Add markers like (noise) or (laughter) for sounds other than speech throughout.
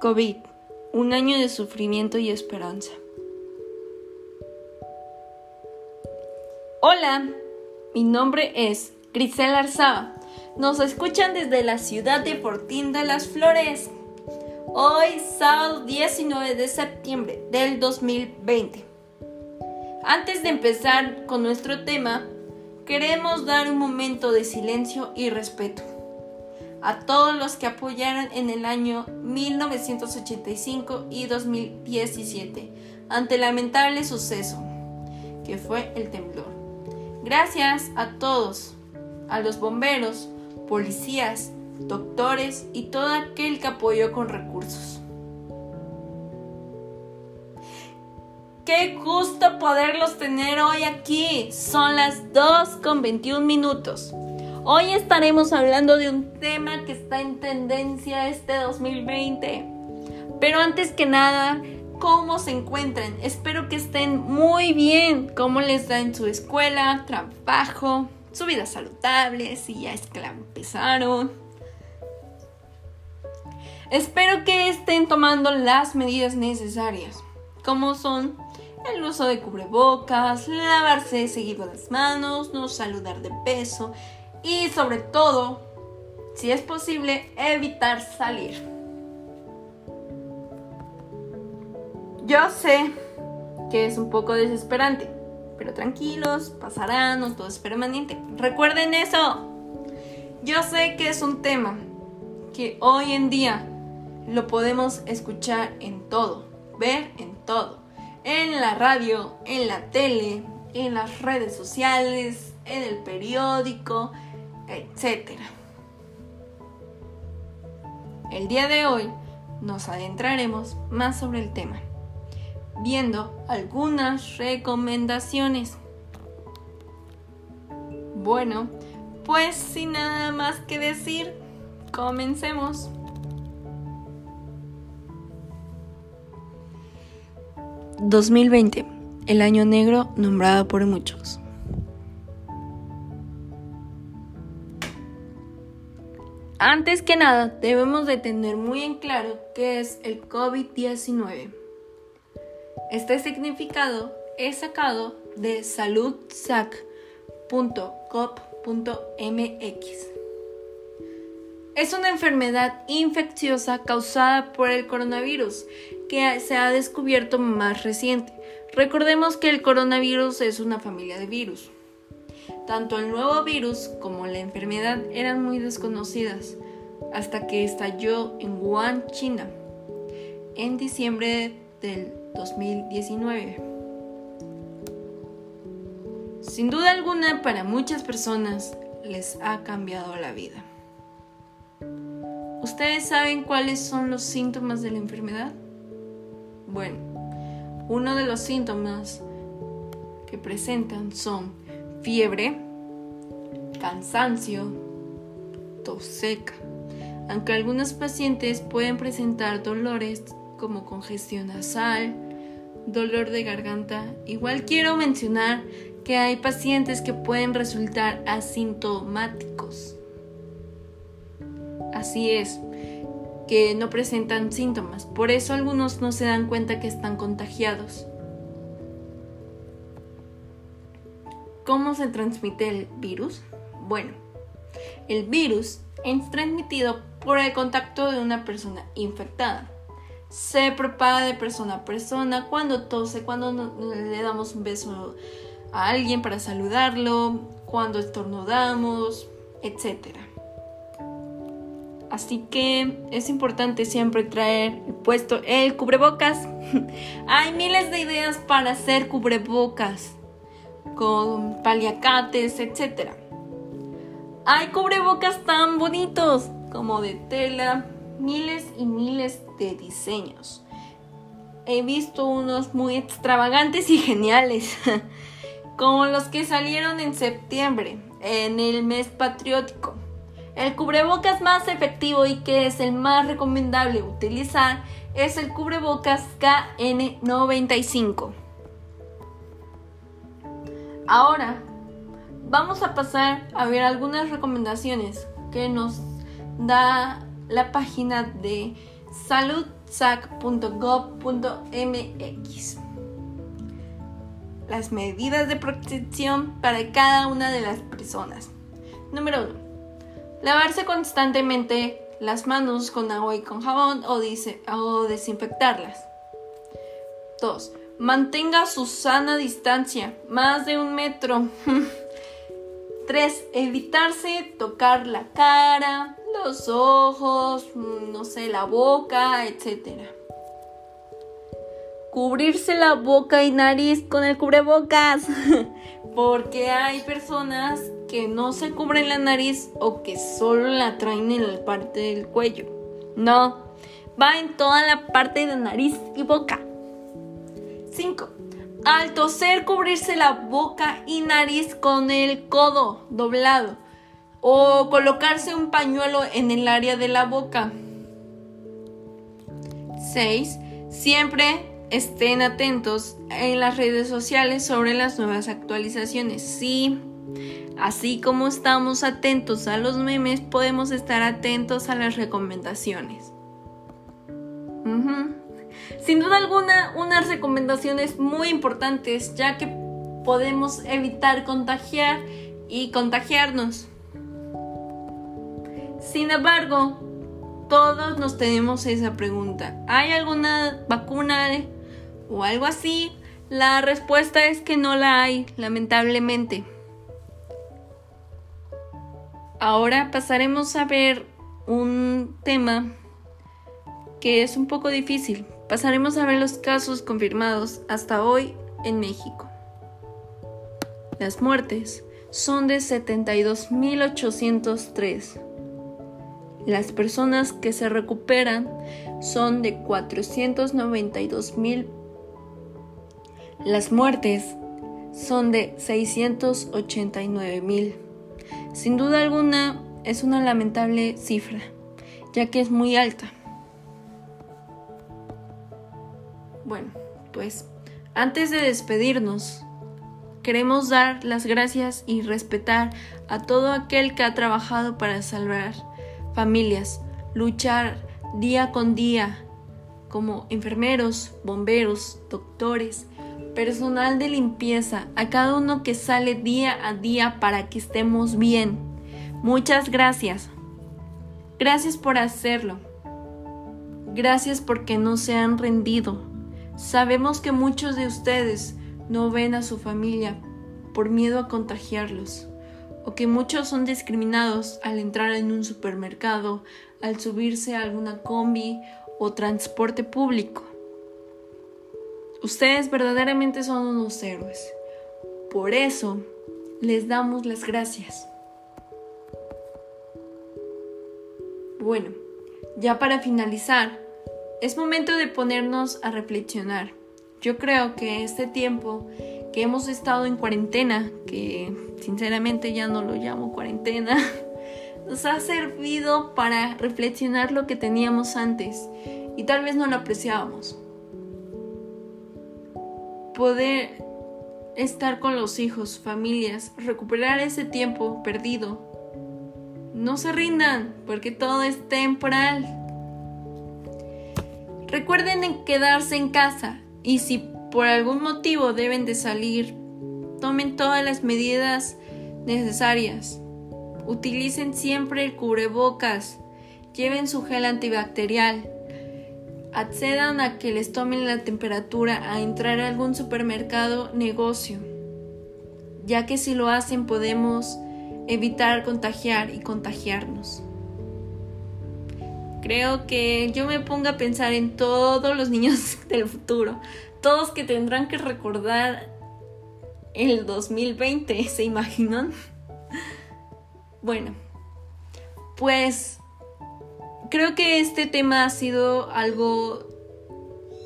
COVID, un año de sufrimiento y esperanza. Hola, mi nombre es Grisel Arzaba. Nos escuchan desde la ciudad de Fortín de las Flores. Hoy, sábado 19 de septiembre del 2020. Antes de empezar con nuestro tema, queremos dar un momento de silencio y respeto a todos los que apoyaron en el año 1985 y 2017 ante el lamentable suceso que fue el temblor. Gracias a todos, a los bomberos, policías, doctores y todo aquel que apoyó con recursos. Qué gusto poderlos tener hoy aquí. Son las 2 con 21 minutos. Hoy estaremos hablando de un tema que está en tendencia este 2020. Pero antes que nada, ¿cómo se encuentran? Espero que estén muy bien. ¿Cómo les da en su escuela, trabajo, su vida saludable? Si ya es que la empezaron. Espero que estén tomando las medidas necesarias, como son el uso de cubrebocas, lavarse seguido las manos, no saludar de peso y sobre todo, si es posible, evitar salir. Yo sé que es un poco desesperante, pero tranquilos, pasará, no todo es permanente. Recuerden eso. Yo sé que es un tema que hoy en día lo podemos escuchar en todo, ver en todo, en la radio, en la tele, en las redes sociales, en el periódico, etc. El día de hoy nos adentraremos más sobre el tema, viendo algunas recomendaciones. Bueno, pues sin nada más que decir, comencemos. ...2020... el año negro nombrado por muchos. Antes que nada, debemos de tener muy en claro qué es el COVID-19. Este significado es sacado de saludsac.gov.mx. Es una enfermedad infecciosa causada por el coronavirus que se ha descubierto más reciente. Recordemos que el coronavirus es una familia de virus. Tanto el nuevo virus como la enfermedad eran muy desconocidas hasta que estalló en Wuhan, China, en diciembre del 2019. Sin duda alguna, para muchas personas les ha cambiado la vida. ¿Ustedes saben cuáles son los síntomas de la enfermedad? Bueno, uno de los síntomas que presentan son fiebre, cansancio, tos seca. Aunque algunos pacientes pueden presentar dolores como congestión nasal, dolor de garganta, igual quiero mencionar que hay pacientes que pueden resultar asintomáticos. Así es, que no presentan síntomas, por eso algunos no se dan cuenta que están contagiados. ¿Cómo se transmite el virus? Bueno, el virus es transmitido por el contacto de una persona infectada. Se propaga de persona a persona cuando tose, cuando le damos un beso a alguien para saludarlo, cuando estornudamos, etc. Así que es importante siempre traer puesto el cubrebocas. (laughs) Hay miles de ideas para hacer cubrebocas con paliacates, etc. Hay cubrebocas tan bonitos como de tela, miles y miles de diseños. He visto unos muy extravagantes y geniales, (laughs) como los que salieron en septiembre, en el mes patriótico. El cubrebocas más efectivo y que es el más recomendable utilizar es el cubrebocas KN95. Ahora vamos a pasar a ver algunas recomendaciones que nos da la página de saludsac.gov.mx. Las medidas de protección para cada una de las personas. Número 1. Lavarse constantemente las manos con agua y con jabón o, desinfectarlas. 2. Mantenga su sana distancia, más de un metro. (laughs) 3. Evitarse tocar la cara, los ojos, no sé, la boca, etc. Cubrirse la boca y nariz con el cubrebocas. (laughs) Porque hay personas que no se cubren la nariz o que solo la traen en la parte del cuello. No, va en toda la parte de nariz y boca. 5. Al toser cubrirse la boca y nariz con el codo doblado o colocarse un pañuelo en el área de la boca. 6. Siempre estén atentos en las redes sociales sobre las nuevas actualizaciones. Sí, así como estamos atentos a los memes, podemos estar atentos a las recomendaciones. Sin duda alguna, unas recomendaciones muy importantes, ya que podemos evitar contagiar y contagiarnos. Sin embargo, todos nos tenemos esa pregunta. ¿Hay alguna vacuna o algo así? La respuesta es que no la hay, lamentablemente. Ahora pasaremos a ver un tema que es un poco difícil. Pasaremos a ver los casos confirmados hasta hoy en México. Las muertes son de 72.803. Las personas que se recuperan son de 492 mil. Las muertes son de 689 mil. Sin duda alguna es una lamentable cifra, ya que es muy alta. Bueno, pues antes de despedirnos, queremos dar las gracias y respetar a todo aquel que ha trabajado para salvar familias, luchar día con día como enfermeros, bomberos, doctores, personal de limpieza, a cada uno que sale día a día para que estemos bien. Muchas gracias. Gracias por hacerlo. Gracias porque no se han rendido. Sabemos que muchos de ustedes no ven a su familia por miedo a contagiarlos o que muchos son discriminados al entrar en un supermercado, al subirse a alguna combi o transporte público. Ustedes verdaderamente son unos héroes. Por eso les damos las gracias. Bueno, ya para finalizar, es momento de ponernos a reflexionar. Yo creo que este tiempo que hemos estado en cuarentena, que sinceramente ya no lo llamo cuarentena, (laughs) nos ha servido para reflexionar lo que teníamos antes y tal vez no lo apreciábamos. Poder estar con los hijos, familias, recuperar ese tiempo perdido. No se rindan, porque todo es temporal. Recuerden en quedarse en casa y si por algún motivo deben de salir, tomen todas las medidas necesarias. Utilicen siempre el cubrebocas. Lleven su gel antibacterial. Accedan a que les tomen la temperatura a entrar a algún supermercado negocio, ya que si lo hacen podemos evitar contagiar y contagiarnos. Creo que yo me pongo a pensar en todos los niños (laughs) del futuro, todos que tendrán que recordar el 2020, (laughs) ¿se imaginan? (laughs) Bueno, pues creo que este tema ha sido algo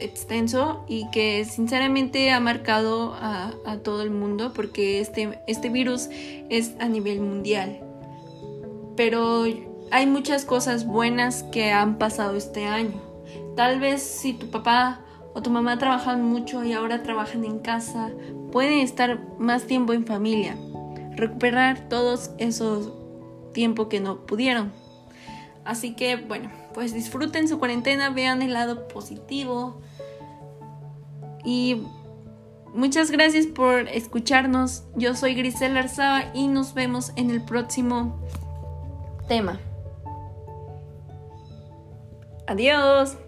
extenso y que sinceramente ha marcado a, todo el mundo porque este, este virus es a nivel mundial. Pero hay muchas cosas buenas que han pasado este año. Tal vez si tu papá o tu mamá trabajan mucho y ahora trabajan en casa, pueden estar más tiempo en familia, recuperar todos esos tiempos que no pudieron. Así que bueno, pues disfruten su cuarentena, vean el lado positivo. Y muchas gracias por escucharnos. Yo soy Grisel Arzaba y nos vemos en el próximo tema. Adiós.